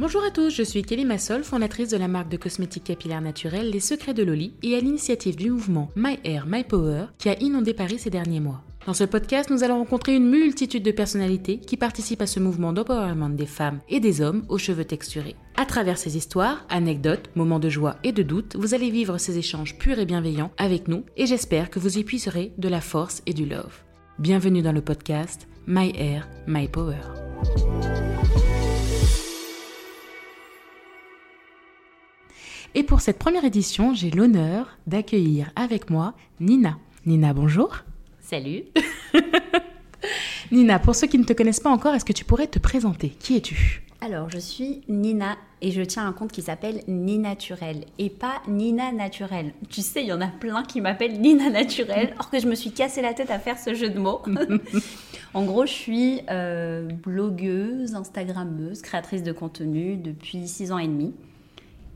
Bonjour à tous, je suis Kelly Massol, fondatrice de la marque de cosmétiques capillaires naturels Les Secrets de Loli et à l'initiative du mouvement My Hair, My Power qui a inondé Paris ces derniers mois. Dans ce podcast, nous allons rencontrer une multitude de personnalités qui participent à ce mouvement d'empowerment des femmes et des hommes aux cheveux texturés. À travers ces histoires, anecdotes, moments de joie et de doute, vous allez vivre ces échanges purs et bienveillants avec nous et j'espère que vous y puiserez de la force et du love. Bienvenue dans le podcast My Hair, My Power. Et pour cette première édition, j'ai l'honneur d'accueillir avec moi Nina. Nina, bonjour. Salut. Nina, pour ceux qui ne te connaissent pas encore, est-ce que tu pourrais te présenter? Qui es-tu? Alors, je suis Nina et je tiens un compte qui s'appelle Ninaturel et pas Nina Naturel. Tu sais, il y en a plein qui m'appellent Nina Naturel, or que je me suis cassé la tête à faire ce jeu de mots. en gros, je suis euh, blogueuse, Instagrammeuse, créatrice de contenu depuis six ans et demi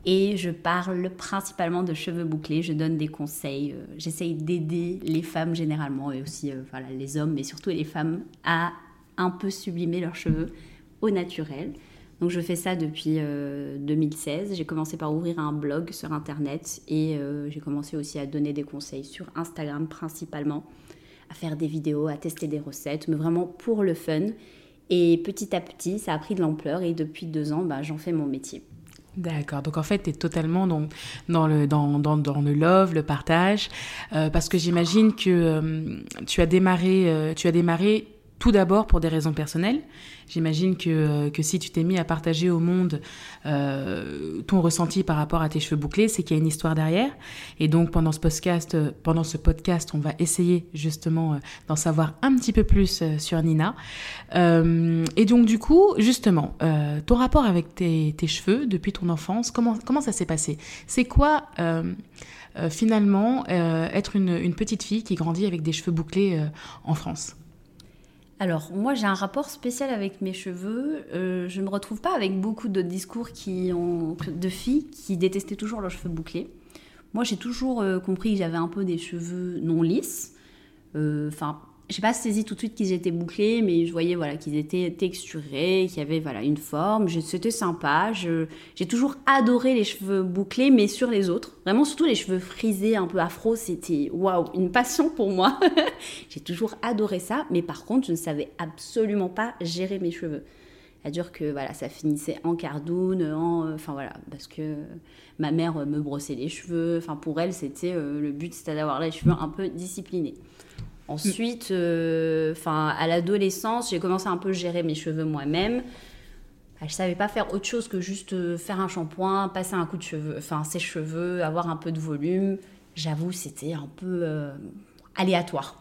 et je parle principalement de cheveux bouclés. Je donne des conseils. Euh, j'essaye d'aider les femmes généralement et aussi euh, voilà, les hommes, mais surtout les femmes à un peu sublimer leurs cheveux au naturel. Donc je fais ça depuis 2016. Euh, j'ai commencé par ouvrir un blog sur Internet et j'ai commencé aussi à donner des conseils sur Instagram principalement, à faire des vidéos, à tester des recettes, mais vraiment pour le fun. Et petit à petit, ça a pris de l'ampleur et depuis deux ans, bah, j'en fais mon métier. D'accord. Donc en fait, tu es totalement dans, le, dans, dans, dans, le love, le partage, euh, parce que j'imagine que euh, tu as démarré, euh, tu as démarré tout d'abord pour des raisons personnelles. J'imagine que, euh, que, si tu t'es mis à partager au monde euh, ton ressenti par rapport à tes cheveux bouclés, c'est qu'il y a une histoire derrière. Et donc pendant ce podcast, euh, pendant ce podcast, on va essayer justement d'en savoir un petit peu plus sur Nina. et donc du coup, justement, ton rapport avec tes, cheveux depuis ton enfance, comment, comment ça s'est passé? C'est quoi finalement être une, petite fille qui grandit avec des cheveux bouclés en France? Alors, moi, j'ai un rapport spécial avec mes cheveux. Euh, je ne me retrouve pas avec beaucoup de discours qui ont, de filles qui détestaient toujours leurs cheveux bouclés. Moi, j'ai toujours euh, compris que j'avais un peu des cheveux non lisses. Euh, enfin, j'ai pas saisi tout de suite qu'ils étaient bouclés, mais je voyais voilà qu'ils étaient texturés, qu'il y avait voilà une forme. C'était sympa. J'ai toujours adoré les cheveux bouclés, mais sur les autres. Vraiment, surtout les cheveux frisés, un peu afro, c'était waouh, une passion pour moi. j'ai toujours adoré ça, mais par contre, je ne savais absolument pas gérer mes cheveux. C'est-à-dire que voilà, ça finissait en cardoune, en, enfin voilà, parce que ma mère me brossait les cheveux. Enfin pour elle, c'était euh, le but, c'était d'avoir les cheveux un peu disciplinés. Ensuite, euh, enfin à l'adolescence, j'ai commencé à un peu gérer mes cheveux moi-même. Je je savais pas faire autre chose que juste euh, faire un shampoing, passer un coup de cheveux, enfin ses cheveux, avoir un peu de volume. J'avoue, c'était un peu euh, aléatoire.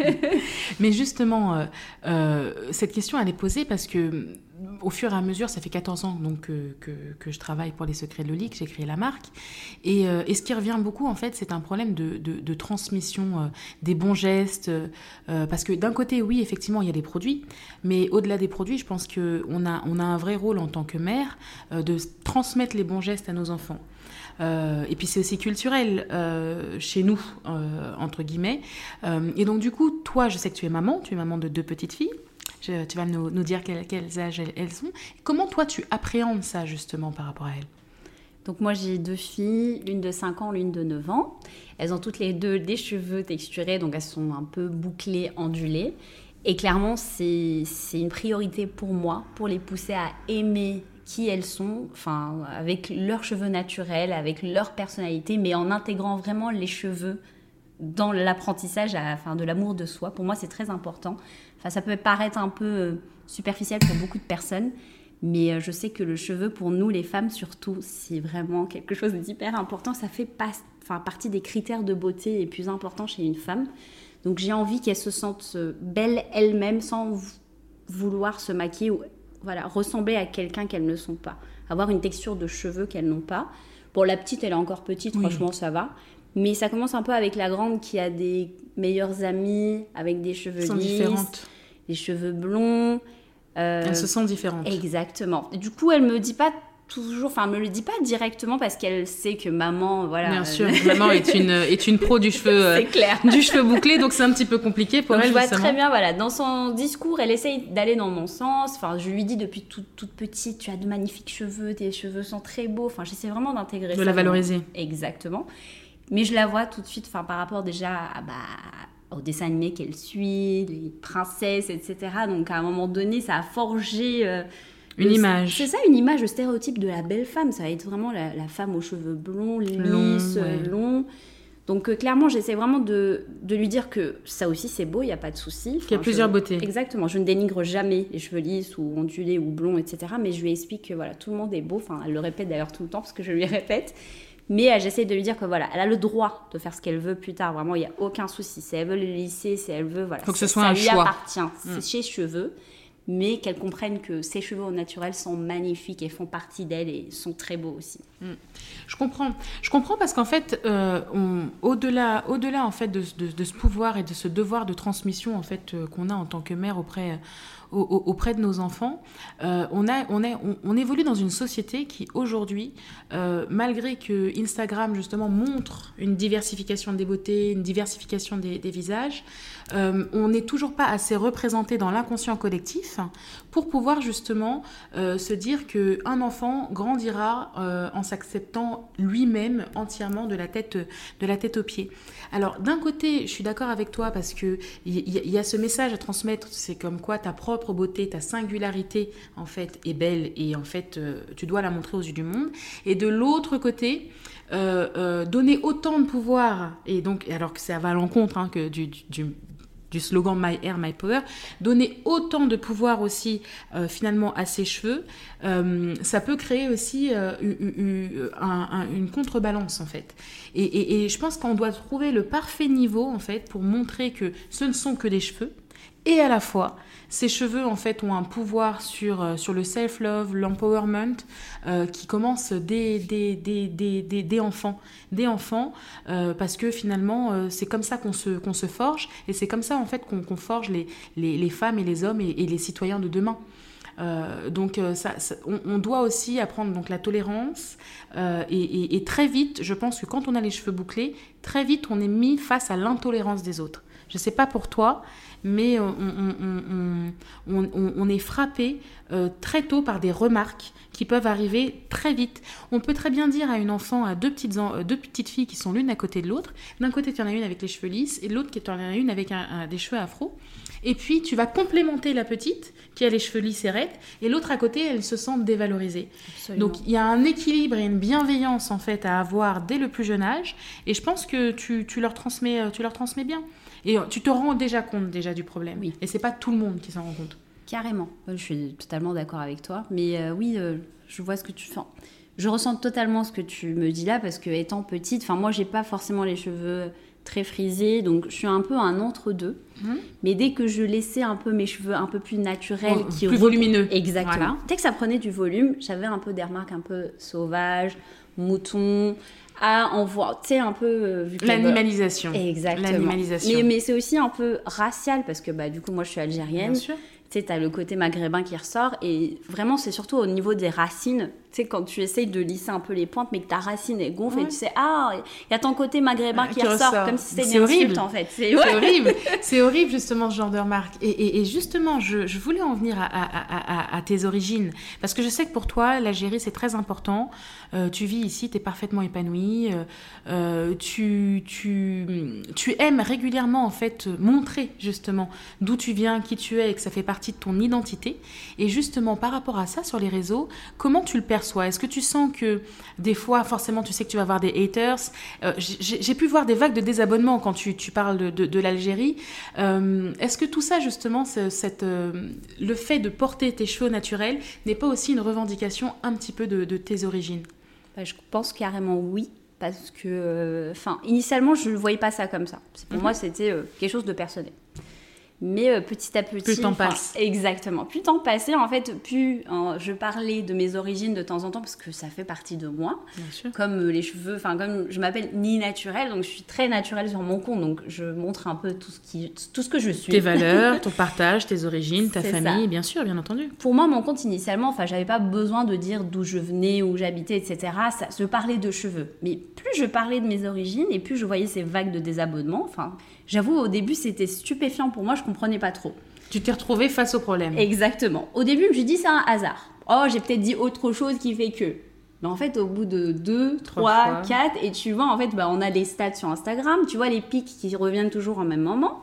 Mais justement, cette question, elle est posée parce que au fur et à mesure, ça fait 14 ans donc, que, que, je travaille pour les secrets de Loli, que j'ai créé la marque. Et, euh, et, ce qui revient beaucoup, en fait, c'est un problème de, de, transmission euh, des bons gestes. Euh, parce que d'un côté, oui, effectivement, il y a des produits. Mais au-delà des produits, je pense qu'on a, on a un vrai rôle en tant que mère de transmettre les bons gestes à nos enfants. et puis c'est aussi culturel chez nous, entre guillemets. et donc du coup, toi, je sais que tu es maman, tu es maman de deux petites filles tu vas nous, dire quels âges elles, sont. Comment toi, tu appréhendes ça justement par rapport à elles? Donc moi j'ai deux filles, l'une de 5 ans, l'une de 9 ans. Elles ont toutes les deux des cheveux texturés, donc elles sont un peu bouclées, ondulées. Et clairement c'est une priorité pour moi, pour les pousser à aimer qui elles sont, enfin avec leurs cheveux naturels, avec leur personnalité, mais en intégrant vraiment les cheveux dans l'apprentissage enfin, de l'amour de soi. Pour moi c'est très important ça peut paraître un peu euh, superficiel pour beaucoup de personnes, mais euh, je sais que le cheveu, pour nous les femmes surtout, c'est vraiment quelque chose d'hyper important. Ça fait pas, enfin, partie des critères de beauté les plus importants chez une femme. Donc j'ai envie qu'elle se sente euh, belle elle-même sans vouloir se maquiller ou voilà, ressembler à quelqu'un qu'elles ne sont pas. Avoir une texture de cheveux qu'elles n'ont pas. Pour la petite, elle est encore petite, franchement, ça va. Mais ça commence un peu avec la grande qui a des meilleures amies, avec des cheveux lisses. différentes les cheveux blonds. Euh, elle se sent différente. Exactement. Du coup, elle me dit pas toujours, enfin, me le dit pas directement parce qu'elle sait que maman, voilà. Bien sûr, maman est une, est une pro du cheveu, clair. du cheveu bouclé, donc c'est un petit peu compliqué pour elle. Je vois très bien, voilà, dans son discours, elle essaye d'aller dans mon sens. Enfin, je lui dis depuis toute, toute petite, tu as de magnifiques cheveux, tes cheveux sont très beaux. Enfin, j'essaie vraiment d'intégrer ça. De la valoriser. Exactement. Mais je la vois tout de suite, enfin, par rapport déjà à, bah, au dessin animé qu'elle suit, les princesses, etc. Donc à un moment donné, ça a forgé. Euh, une image. C'est ça, une image, le stéréotype de la belle femme. Ça va être vraiment la, femme aux cheveux blonds, lisses, longs. Donc euh, clairement, j'essaie vraiment de, de, lui dire que ça aussi c'est beau, il n'y a pas de souci. Il y a plusieurs beautés. Exactement, je ne dénigre jamais les cheveux lisses ou ondulés ou blonds, etc. Mais je lui explique que voilà, tout le monde est beau. Enfin, elle le répète d'ailleurs tout le temps parce que je lui répète. Mais euh, j'essaie de lui dire que voilà, elle a le droit de faire ce qu'elle veut plus tard. Vraiment, il n'y a aucun souci. Si elle veut le lisser, si elle veut, voilà. Faut que ce soit ça un lui choix. appartient. C'est mm. chez cheveux mais qu'elle comprenne que ses cheveux au naturel sont magnifiques et font partie d'elle et sont très beaux aussi. Mm. Je comprends. Je comprends parce qu'en fait, euh, au-delà, au-delà en fait de, de, ce pouvoir et de ce devoir de transmission en fait euh, qu'on a en tant que mère auprès auprès de nos enfants, euh, on, a, on, est, on, évolue dans une société qui aujourd'hui, euh, malgré que Instagram justement montre une diversification des beautés, une diversification des, visages, euh, on n'est toujours pas assez représenté dans l'inconscient collectif pour pouvoir justement se dire que un enfant grandira en s'acceptant lui-même entièrement de la tête de la tête aux pieds. Alors d'un côté, je suis d'accord avec toi parce que il y, y, a ce message à transmettre, c'est comme quoi ta beauté, ta singularité en fait est belle et en fait euh, tu dois la montrer aux yeux du monde. Et de l'autre côté, euh, euh, donner autant de pouvoir et donc alors que ça va à l'encontre hein, que du, du, slogan My Hair, My Power, donner autant de pouvoir aussi finalement à ses cheveux, ça peut créer aussi une, contrebalance en fait. Et je pense qu'on doit trouver le parfait niveau en fait pour montrer que ce ne sont que des cheveux et à la fois ces cheveux, en fait, ont un pouvoir sur, euh, sur le self-love, l'empowerment, euh, qui commence dès, dès, dès, dès, enfants. Dès enfants, euh, parce que finalement, c'est comme ça qu'on se, qu'on se forge, et c'est comme ça, en fait, qu'on forge les, les, les, femmes et les hommes et, les citoyens de demain. donc ça, on, doit aussi apprendre donc la tolérance et, et, très vite, je pense que quand on a les cheveux bouclés, très vite on est mis face à l'intolérance des autres. Je ne sais pas pour toi, mais on, est frappé euh, très tôt par des remarques qui peuvent arriver très vite. On peut très bien dire à une enfant, à deux petites, deux petites filles qui sont l'une à côté de l'autre, d'un côté tu en as une avec les cheveux lisses et de l'autre tu en as une avec des cheveux afro. Et puis tu vas complémenter la petite qui a les cheveux lisses et raides, et l'autre à côté, elle se sent dévalorisée. Donc il y a un équilibre et une bienveillance en fait à avoir dès le plus jeune âge, et je pense que tu, tu leur, transmets, euh, tu leur transmets bien. Et tu te rends déjà compte déjà du problème. Oui. Et c'est pas tout le monde qui s'en rend compte. Carrément. Je suis totalement d'accord avec toi. Mais euh, oui, euh, je vois ce que tu fais. Je ressens totalement ce que tu me dis là parce que étant petite, enfin moi j'ai pas forcément les cheveux très frisés, donc je suis un peu un entre-deux. Mhm. Mais dès que je laissais un peu mes cheveux un peu plus naturels, oh, qui plus volumineux. Exactement. Dès que ça prenait du volume, j'avais un peu des remarques un peu sauvages, moutons à en voir, tu sais, un peu... Euh, L'animalisation. Exactement. L'animalisation. Mais, mais c'est aussi un peu racial, parce que bah, du coup, moi, je suis algérienne. Bien sûr. Tu sais, tu as le côté maghrébin qui ressort, et vraiment, c'est surtout au niveau des racines sais, quand tu essayes de lisser un peu les pointes, mais que ta racine est gonfle et tu sais, ah, il y a ton côté maghrébin qui, ressort, comme si c'était une horrible. en fait. C'est horrible. C'est horrible, justement, ce genre de remarque. Et, justement, je, voulais en venir à, tes origines, parce que je sais que pour toi, l'Algérie, c'est très important. Euh, tu vis ici, tu es parfaitement épanoui. Euh, euh, tu, tu, tu aimes régulièrement, en fait, montrer, justement, d'où tu viens, qui tu es, et que ça fait partie de ton identité. Et justement, par rapport à ça, sur les réseaux, comment tu le perçois est-ce que tu sens que des fois, forcément, tu sais que tu vas avoir des haters? Euh, J'ai pu voir des vagues de désabonnement quand tu, parles de, l'Algérie. Euh, est-ce que tout ça, justement, cette, euh, le fait de porter tes cheveux naturels n'est pas aussi une revendication un petit peu de, tes origines? Bah, Je pense carrément oui parce que, enfin, initialement, je ne voyais pas ça comme ça. Pour mhm. moi, c'était quelque chose de personnel. Mais euh, petit à petit. Plus le temps passe. Exactement. Plus le temps passait, en fait, plus euh, je parlais de mes origines de temps en temps parce que ça fait partie de moi. Bien sûr. Comme euh, les cheveux, enfin, comme je m'appelle ni naturelle, donc je suis très naturelle sur mon compte. Donc je montre un peu tout ce, qui, tout ce que je suis. Tes valeurs, ton partage, tes origines, ta famille, ça. bien sûr, bien entendu. Pour moi, mon compte initialement, enfin, j'avais pas besoin de dire d'où je venais, où j'habitais, etc. Ça, je parlais de cheveux. Mais plus je parlais de mes origines et plus je voyais ces vagues de désabonnements. Enfin, j'avoue, au début, c'était stupéfiant pour moi. Je comprenais pas trop. Tu t'es retrouvé face au problème. Exactement. Au début, je me suis dit c'est un hasard. Oh, j'ai peut-être dit autre chose qui fait que. Mais en fait, au bout de 2, Trois 3, fois. 4, et tu vois, en fait, bah, on a les stats sur Instagram, tu vois les pics qui reviennent toujours au même moment.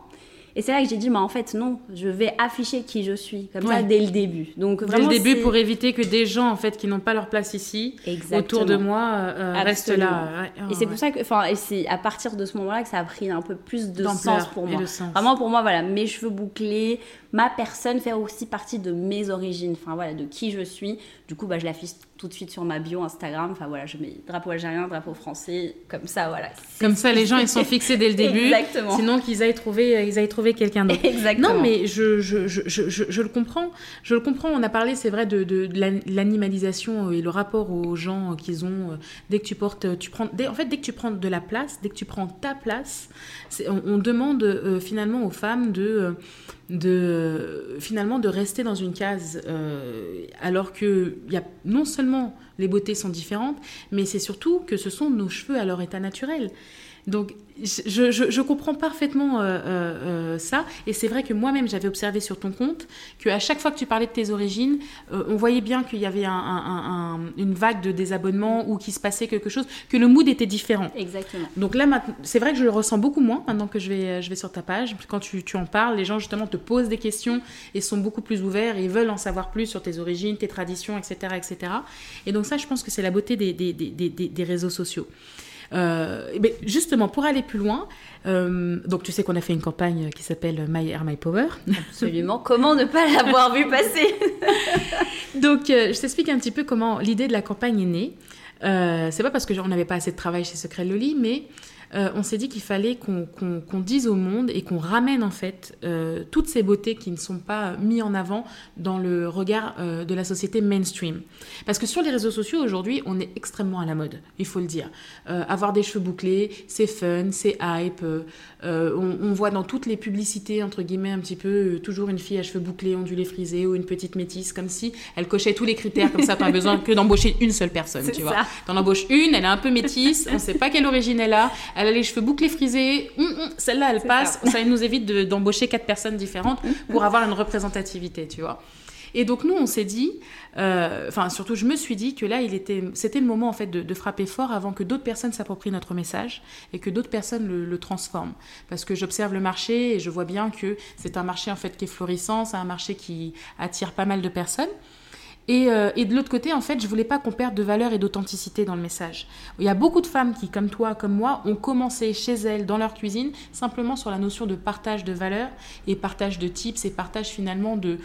Et c'est là que j'ai dit, mais en fait, non, je vais afficher qui je suis, comme ça, Ouais. dès le début. Donc, Dès le début, pour éviter que des gens en fait qui n'ont pas leur place ici Exactement. autour de moi euh, restent Absolument. là. Et c'est ouais. pour ça que, enfin, c'est à partir de ce moment-là que ça a pris un peu plus de sens pour moi. sens. Vraiment pour moi, voilà, mes cheveux bouclés, ma personne fait aussi partie de mes origines, enfin voilà, de qui je suis. Du coup, bah, je l'affiche tout de suite sur ma bio Instagram. Enfin voilà, je mets drapeau algérien, drapeau français, comme ça, voilà. Comme ça, les gens ils sont fixés dès le début. Exactement. Sinon qu'ils aillent trouver, ils aillent trouver quelqu'un d'autre. Exactement. Non, mais je, je, je, je, le comprends. Je le comprends. On a parlé, c'est vrai, de, de, de l'an- l'animalisation et le rapport aux gens qu'ils ont. euh, Dès que tu portes, tu prends. dès- en fait, dès que tu prends de la place, dès que tu prends ta place, on, on demande euh, finalement aux femmes de, euh, de finalement de rester dans une case, euh, alors que y a non seulement les beautés sont différentes, mais c'est surtout que ce sont nos cheveux à leur état naturel. Donc, je, je- je comprends parfaitement euh, euh, euh, ça. Et c'est vrai que moi-même, j'avais observé sur ton compte qu'à chaque fois que tu parlais de tes origines, euh, on voyait bien qu'il y avait un- un- un- une vague de désabonnement ou qu'il se passait quelque chose, que le mood était différent. Exactement. Donc là, c'est vrai que je le ressens beaucoup moins maintenant que je vais, je vais sur ta page. Quand tu, tu en parles, les gens justement te posent des questions et sont beaucoup plus ouverts et veulent en savoir plus sur tes origines, tes traditions, etc. etc. Et donc ça, je pense que c'est la beauté des, des, des, des- réseaux sociaux. Euh, ben, justement, pour aller plus loin, euh, donc tu sais qu'on a fait une campagne qui s'appelle My Hair, My Power. Absolument. Comment ne pas l'avoir vu passer? Donc, euh, je t'explique un petit peu comment l'idée de la campagne est née. C'est pas parce qu'on n'avait pas assez de travail chez Secret Loli, mais euh, on s'est dit qu'il fallait qu'on dise au monde et qu'on ramène en fait euh, toutes ces beautés qui ne sont pas mises en avant dans le regard euh, de la société mainstream. Parce que sur les réseaux sociaux aujourd'hui, on est extrêmement à la mode, il faut le dire. Avoir des cheveux bouclés, c'est fun, c'est hype. on, on voit dans toutes les publicités, entre guillemets, un petit peu, toujours une fille à cheveux bouclés, ondulés, frisés, ou une petite métisse, comme si elle cochait tous les critères, comme ça, t'as besoin que d'embaucher une seule personne, tu ça. vois. T'en embauches une, elle est un peu métisse, on sait pas quelle origine elle a, elle a les cheveux bouclés, frisés, hum, hum, celle-là, elle passe, ça. nous évite de- d'embaucher quatre personnes différentes pour avoir une représentativité, tu vois. Et donc nous, on s'est dit, euh, enfin surtout je me suis dit que là, il était, c'était le moment en fait de, de frapper fort avant que d'autres personnes s'approprient notre message et que d'autres personnes le, le transforment. Parce que j'observe le marché et je vois bien que c'est un marché en fait qui est florissant, c'est un marché qui attire pas mal de personnes. Et, euh, et de l'autre côté, en fait, je voulais pas qu'on perde de valeur et d'authenticité dans le message. Il y a beaucoup de femmes qui, comme toi, comme moi, ont commencé chez elles, dans leur cuisine, simplement sur la notion de partage de valeur et partage de tips et partage finalement de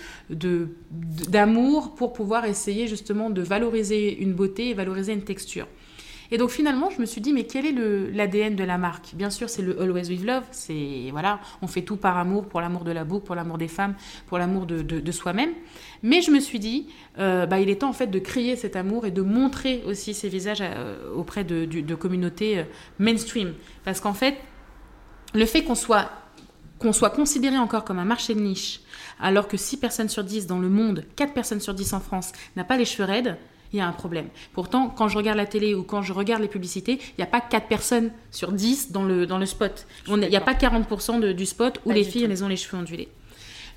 d'amour pour pouvoir essayer justement de valoriser une beauté et valoriser une texture. Et donc finalement, je me suis dit, mais quel est l'ADN de la marque? Bien sûr, c'est le Always With Love. C'est voilà, on fait tout par amour, pour l'amour de la boucle, pour l'amour des femmes, pour l'amour de- de soi-même. Mais je me suis dit, euh, bah, il est temps en fait de créer cet amour et de montrer aussi ces visages euh, auprès de, communautés euh, mainstream. Parce qu'en fait, le fait qu'on soit qu'on soit considéré encore comme un marché de niche, alors que 6 personnes sur 10 dans le monde, 4 personnes sur 10 en France n'a pas les cheveux raides, il y a un problème. Pourtant, quand je regarde la télé ou quand je regarde les publicités, il n'y a pas 4 personnes sur 10 dans le, dans le spot. Il n'y a pas 40% de- du spot où Pas les filles elles ont les cheveux ondulés.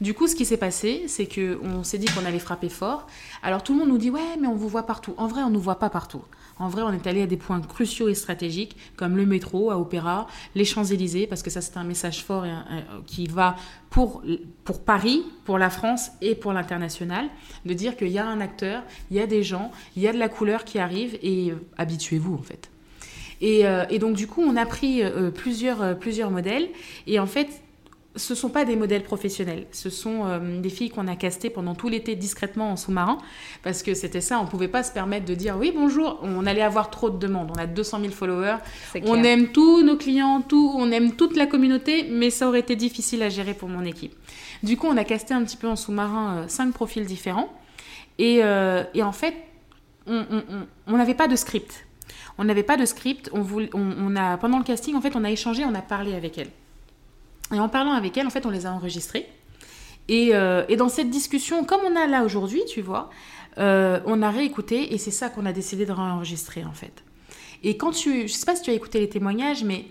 Du coup, ce qui s'est passé, c'est que on s'est dit qu'on allait frapper fort. Alors tout le monde nous dit ouais, mais on vous voit partout. En vrai, on nous voit pas partout. En vrai, on est allé à des points cruciaux et stratégiques comme le métro à Opéra, les Champs-Élysées, parce que ça c'est un message fort un- qui va pour pour Paris, pour la France et pour l'international, de dire qu'il y a un acteur, il y a des gens, il y a de la couleur qui arrive et euh, habituez-vous en fait. Et, euh, et donc du coup, on a pris euh, plusieurs, euh, plusieurs modèles. Et en fait, ce sont pas des modèles professionnels. Ce sont euh, des filles qu'on a castées pendant tout l'été discrètement en sous-marin. Parce que c'était ça, on pouvait pas se permettre de dire oui, bonjour, on allait avoir trop de demandes. On a 200 000 followers. On aime tous nos clients, tout, on aime toute la communauté, mais ça aurait été difficile à gérer pour mon équipe. Du coup, on a casté un petit peu en sous-marin euh, cinq profils différents. Et, euh, et en fait, on n'avait pas de script. On n'avait pas de script. On, voulait, on, a, pendant le casting, en fait, on a échangé, on a parlé avec elles. Et en parlant avec elle, en fait, on les a enregistrés. Et, euh, et dans cette discussion, comme on a là aujourd'hui, tu vois, euh, on a réécouté et c'est ça qu'on a décidé de réenregistrer en fait. Et quand tu, je sais pas si tu as écouté les témoignages, mais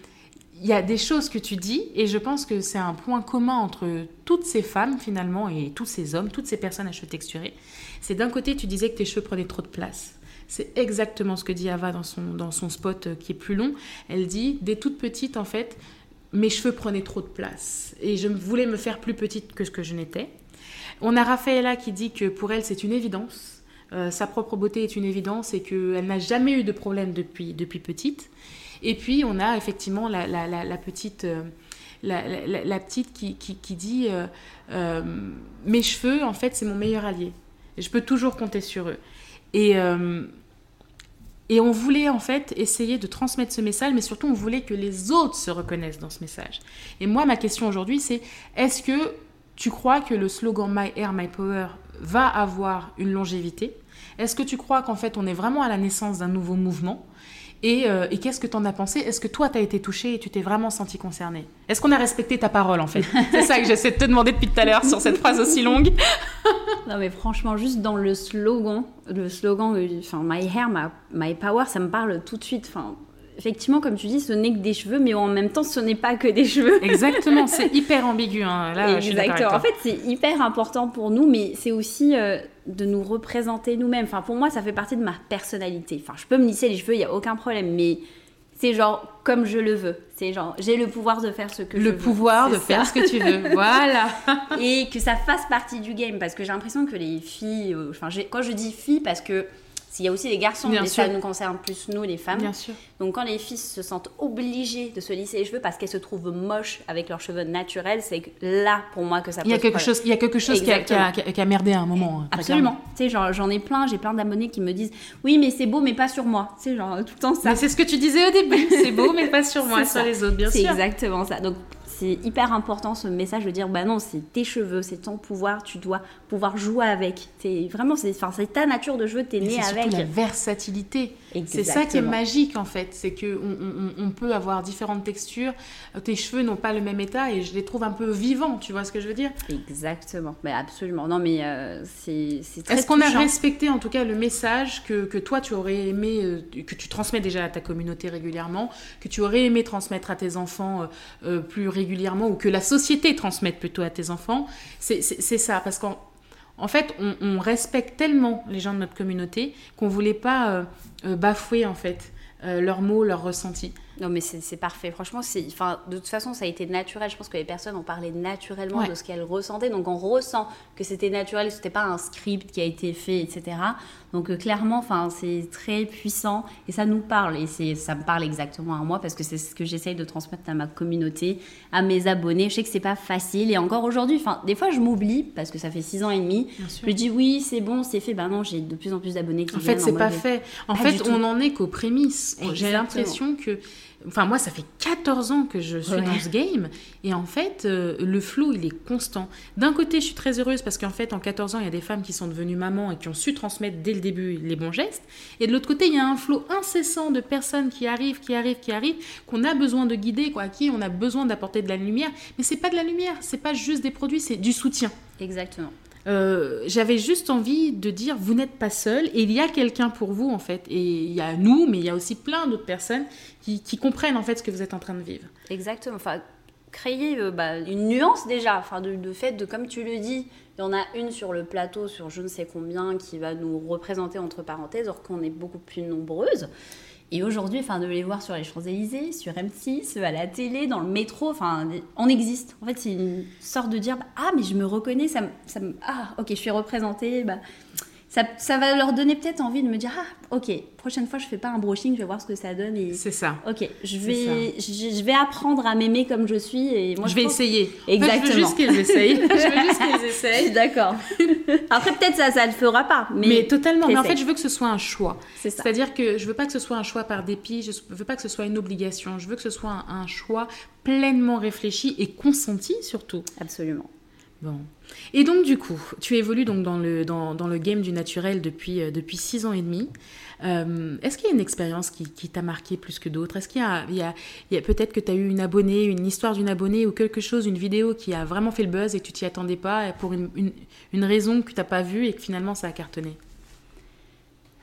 il y a des choses que tu dis et je pense que c'est un point commun entre toutes ces femmes finalement et tous ces hommes, toutes ces personnes à cheveux texturés. C'est d'un côté, tu disais que tes cheveux prenaient trop de place. C'est exactement ce que dit Ava dans son, dans son spot euh, qui est plus long. Elle dit, dès toute petite, en fait, mes cheveux prenaient trop de place et je voulais me faire plus petite que ce que je n'étais. On a Raffaella qui dit que pour elle c'est une évidence, euh, sa propre beauté est une évidence et qu'elle n'a jamais eu de problème depuis, depuis petite. Et puis on a effectivement la, petite, la, petite qui, qui, dit euh, euh, mes cheveux en fait c'est mon meilleur allié. Je peux toujours compter sur eux. Et et on voulait en fait essayer de transmettre ce message, mais surtout on voulait que les autres se reconnaissent dans ce message. Et moi, ma question aujourd'hui, c'est est-ce que tu crois que le slogan My Air, My Power va avoir une longévité? Est-ce que tu crois qu'en fait on est vraiment à la naissance d'un nouveau mouvement? Euh, et, qu'est-ce que tu en as pensé? Est-ce que toi, tu as été touché et tu t'es vraiment senti concerné? Est-ce qu'on a respecté ta parole, en fait? C'est ça que j'essaie de te demander depuis tout à l'heure sur cette phrase aussi longue. non, mais franchement, juste dans le slogan, le slogan, euh, enfin, My Hair, my, Power, ça me parle tout de suite. Enfin, effectivement, comme tu dis, ce n'est que des cheveux, mais en même temps, ce n'est pas que des cheveux. Exactement, c'est hyper ambigu. Hein. Là, Exactement. en fait, c'est hyper important pour nous, mais c'est aussi euh, de nous représenter nous-mêmes. Enfin, pour moi, ça fait partie de ma personnalité. Enfin, je peux me lisser les cheveux, il n'y a aucun problème, mais c'est genre comme je le veux. C'est genre, j'ai le pouvoir de faire ce que je veux. Le pouvoir de faire ce que tu veux. voilà. Et que ça fasse partie du game, parce que j'ai l'impression que les filles, euh, enfin, quand je dis filles, parce que s'il y a aussi les garçons, mais ça nous concerne plus nous, les femmes. Bien sûr. Donc quand les filles se sentent obligées de se lisser les cheveux parce qu'elles se trouvent moches avec leurs cheveux naturels, c'est là pour moi que ça il y a quelque chose, Il y a quelque chose qui a, qui, a, merdé à un moment. Hein, Absolument. Tu sais, j'en ai plein, j'ai plein d'abonnés qui me disent oui, mais c'est beau, mais pas sur moi. Tu sais, genre tout le temps ça. c'est ce que tu disais au début. c'est beau, mais pas sur moi, sur les autres, bien sûr. C'est exactement ça. Donc c'est hyper important ce message de dire bah non, c'est tes cheveux, c'est ton pouvoir, tu dois pouvoir jouer avec. C'est vraiment c'est ta nature de cheveux, t'es né avec. la versatilité. C'est ça qui est magique en fait, c'est que on, on, peut avoir différentes textures. Tes cheveux n'ont pas le même état et je les trouve un peu vivants, tu vois ce que je veux dire? Exactement, mais absolument. Non mais euh, c'est très. Est-ce qu'on a respecté en tout cas le message que, que toi tu aurais aimé, euh, que tu transmets déjà à ta communauté régulièrement, que tu aurais aimé transmettre à tes enfants euh, plus régulièrement régulièrement ou que la société transmette plutôt à tes enfants, c'est ça. Parce qu'en en fait, on, respecte tellement les gens de notre communauté qu'on voulait pas euh, euh, bafouer en fait euh, leurs mots, leurs ressentis. Non, mais c'est parfait. Franchement, enfin, de toute façon, ça a été naturel. Je pense que les personnes ont parlé naturellement de ce qu'elles ressentaient. Donc, on ressent que c'était naturel, n'était pas un script qui a été fait, etc. Donc, euh, clairement, enfin, c'est très puissant et ça nous parle. Et ça me parle exactement à moi parce que c'est ce que j'essaye de transmettre à ma communauté, à mes abonnés. Je sais que c'est pas facile. Et encore aujourd'hui, enfin, des fois, je m'oublie parce que ça fait six ans et demi. Je dis oui, c'est bon, c'est fait. Ben non, j'ai de plus en plus d'abonnés qui En fait, c'est pas fait. En fait, on en est qu'aux prémices. J'ai l'impression que Enfin, moi, ça fait 14 ans que je suis dans ce game. Et en fait, euh, le flow, il est constant. D'un côté, je suis très heureuse parce qu'en fait, en 14 ans, il y a des femmes qui sont devenues mamans et qui ont su transmettre dès le début les bons gestes. Et de l'autre côté, il y a un flow incessant de personnes qui arrivent, qui arrivent, qui arrivent, qu'on a besoin de guider, quoi, à qui on a besoin d'apporter de la lumière. Mais c'est pas de la lumière, c'est pas juste des produits, c'est du soutien. Exactement. Euh, j'avais juste envie de dire vous n'êtes pas seul et il y a quelqu'un pour vous en fait. Et il y a nous mais il y a aussi plein d'autres personnes qui, comprennent en fait ce que vous êtes en train de vivre. Exactement. Enfin créer euh, bah, une nuance déjà. Enfin de, fait de comme tu le dis il y en a une sur le plateau sur je ne sais combien qui va nous représenter entre parenthèses or qu'on est beaucoup plus nombreuses et aujourd'hui, enfin, de les voir sur les Champs-Élysées, sur M6, à la télé, dans le métro, enfin, on existe. En fait, c'est une sorte de dire, ah, mais je me reconnais, ça ça ah, ok, je suis représentée, bah, ça, ça va leur donner peut-être envie de me dire ah ok prochaine fois je fais pas un brushing je vais voir ce que ça donne et C'est ça. ok je vais je, je vais apprendre à m'aimer comme je suis et moi je vais pense- essayer. Exactement. En fait, je veux juste qu'ils essayent. je veux juste qu'ils essayent. d'accord après peut-être ça ça le fera pas mais, Mais, totalement. Mais en fait, je veux que ce soit un choix. c'est ça C'est-à-dire que je veux pas que ce soit un choix par dépit, je veux pas que ce soit une obligation, je veux que ce soit un, un choix pleinement réfléchi et consenti surtout. absolument Bon. Et donc du coup, tu évolues donc dans le, dans, dans le game du naturel depuis, euh, depuis six ans et demi. Euh, Est-ce qu'il y a une expérience qui, qui t'a marqué plus que d'autres? Est-ce qu'il y a, il y a, il a peut-être que tu as eu une abonnée, une histoire d'une abonnée ou quelque chose, une vidéo qui a vraiment fait le buzz et que tu t'y attendais pas pour une, une, une raison que tu n'as pas vue et que finalement ça a cartonné?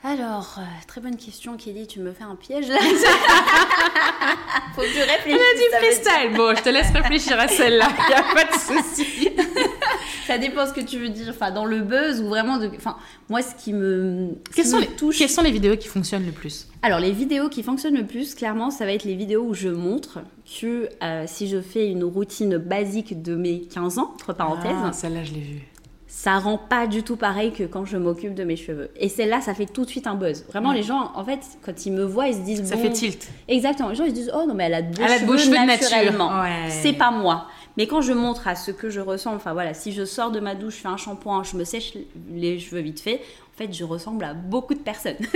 Alors euh, très bonne question Kelly tu me fais un piège là faut que je réfléchisse ça veut dire- Freestyle Bon, je te laisse réfléchir à celle-là, il n'y a pas de souci. Ça dépend ce que tu veux dire enfin dans le buzz ou vraiment de enfin moi ce qui me ce Quelles qui sont, me les, touche quelles sont les vidéos qui fonctionnent le plus? Alors, les vidéos qui fonctionnent le plus, clairement, ça va être les vidéos où je montre que euh, si je fais une routine basique de mes 15 ans, entre parenthèses, Ah, Celle-là, je l'ai vue. ça rend pas du tout pareil que quand je m'occupe de mes cheveux. Et celle-là, ça fait tout de suite un buzz. Vraiment, les gens, en fait, quand ils me voient, ils se disent Ça bon- fait tilt. Exactement. Les gens, ils se disent oh non, mais elle a de beaux Elle a de cheveux, beaux naturellement. Ouais. C'est pas moi. Mais quand je montre à ce que je ressemble, enfin voilà, si je sors de ma douche, je fais un shampoing, je me sèche les cheveux vite fait, en fait, je ressemble à beaucoup de personnes.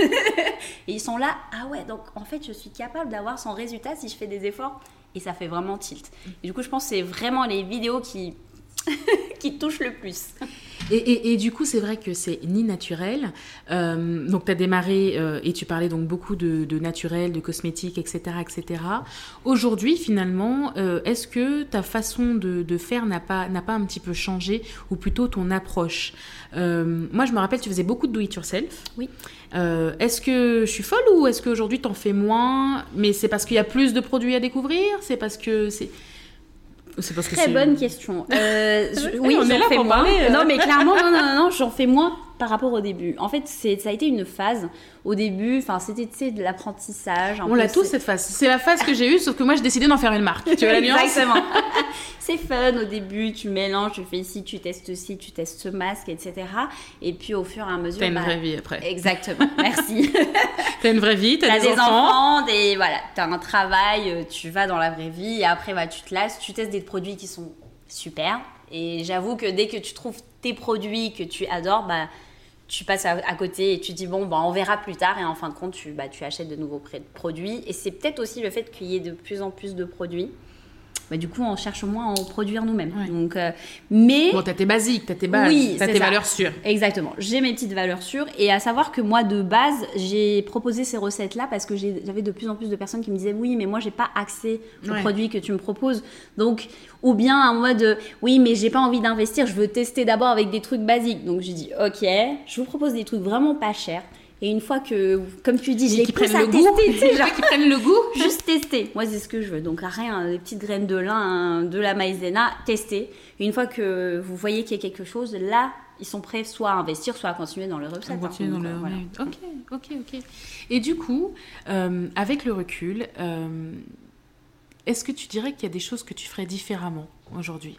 et ils sont là, ah ouais, donc en fait, je suis capable d'avoir son résultat si je fais des efforts. Et ça fait vraiment tilt. Et du coup, je pense que c'est vraiment les vidéos qui, qui touchent le plus. Et, et- et du coup, c'est vrai que c'est ni naturel. Euh, donc, tu as démarré euh, et tu parlais donc beaucoup de, de naturel, de cosmétiques, etc. etc. Aujourd'hui, finalement, euh, est-ce que ta façon de, de faire n'a pas, n'a pas un petit peu changé ou plutôt ton approche? Moi, je me rappelle, tu faisais beaucoup de do-it-yourself. Oui. Est-ce que je suis folle ou est-ce qu'aujourd'hui, tu en fais moins Mais c'est parce qu'il y a plus de produits à découvrir? C'est parce que c'est. C'est parce que Très c'est- bonne question. Euh, je- oui, on est j'en là fais pour moins. parler, euh. Non, mais clairement, non, non, non, non, j'en fais moins par rapport au début. En fait, c'est, ça a été une phase. Au début, enfin, c'était, de l'apprentissage. On l'a tous cette phase. C'est la phase que j'ai eue, sauf que moi j'ai décidé d'en faire une marque. Tu vois la nuance? Exactement. c'est fun au début, tu mélanges, tu fais ici, tu testes ci, tu testes ce masque, etc. Et puis au fur et à mesure. T'as une bah, vraie vie après. Exactement, merci. T'as une vraie vie, t'as des, des, enfants. enfants, des voilà, t'as un travail, euh, tu vas dans la vraie vie et après bah, tu te lasses, tu testes des produits qui sont super. Et j'avoue que dès que tu trouves tes produits que tu adores, bah tu passes à, côté et tu dis bon bah on verra plus tard et en fin de compte tu bah, tu achètes de nouveaux produits et c'est peut-être aussi le fait qu'il y ait de plus en plus de produits. Bah, du coup on cherche moins à en produire nous-mêmes. Ouais. Donc euh, mais Bon, t'as tes basiques, t'as tes bases, Oui, t'as tes ça. valeurs sûres. Exactement. J'ai mes petites valeurs sûres et à savoir que moi de base j'ai proposé ces recettes là parce que j'avais de plus en plus de personnes qui me disaient oui mais moi j'ai pas accès aux Ouais. produits que tu me proposes donc ou bien en mode oui mais j'ai pas envie d'investir je veux tester d'abord avec des trucs basiques donc j'ai dit ok je vous propose des trucs vraiment pas chers et une fois que comme tu dis je les pousse à le goût. tester tu sais, genre, qui prennent le goût. juste tester. Moi, c'est ce que je veux. Donc, rien, des petites graines de lin, de la maïzena, tester. Et une fois que vous voyez qu'il y a quelque chose, là, ils sont prêts soit à investir, soit à continuer dans leur recette. Hein. continue dans Donc, le. euh, voilà. Ok, ok, ok. Et du coup, euh, avec le recul, euh, est-ce que tu dirais qu'il y a des choses que tu ferais différemment aujourd'hui?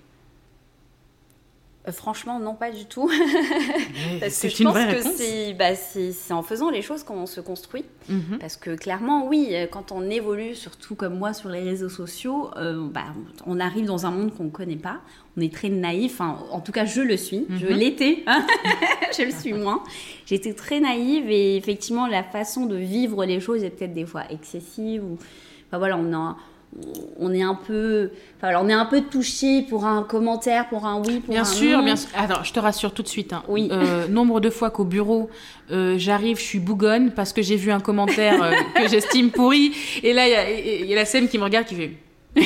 Euh, franchement, non, pas du tout. Parce que je une pense vraie que c'est bah, c'est- en faisant les choses qu'on se construit. Mhm. Parce que clairement, oui, euh, quand on évolue, surtout comme moi sur les réseaux sociaux, euh, bah, on arrive dans un monde qu'on ne connaît pas. On est très naïf, enfin, en tout cas je le suis, je Mhm. l'étais, hein. je le suis moins. J'étais très naïve et effectivement la façon de vivre les choses est peut-être des fois excessive. Ou, enfin voilà, on a, on est un peu, enfin voilà, on est un peu touché pour un commentaire, pour un oui, pour Bien un sûr, non. bien sûr. Attends, je te rassure tout de suite. hein. Oui. Euh, nombre de fois qu'au bureau, euh, j'arrive, je suis bougonne parce que j'ai vu un commentaire euh, que j'estime pourri. Et là, il y a- il y, a la scène qui me regarde qui fait.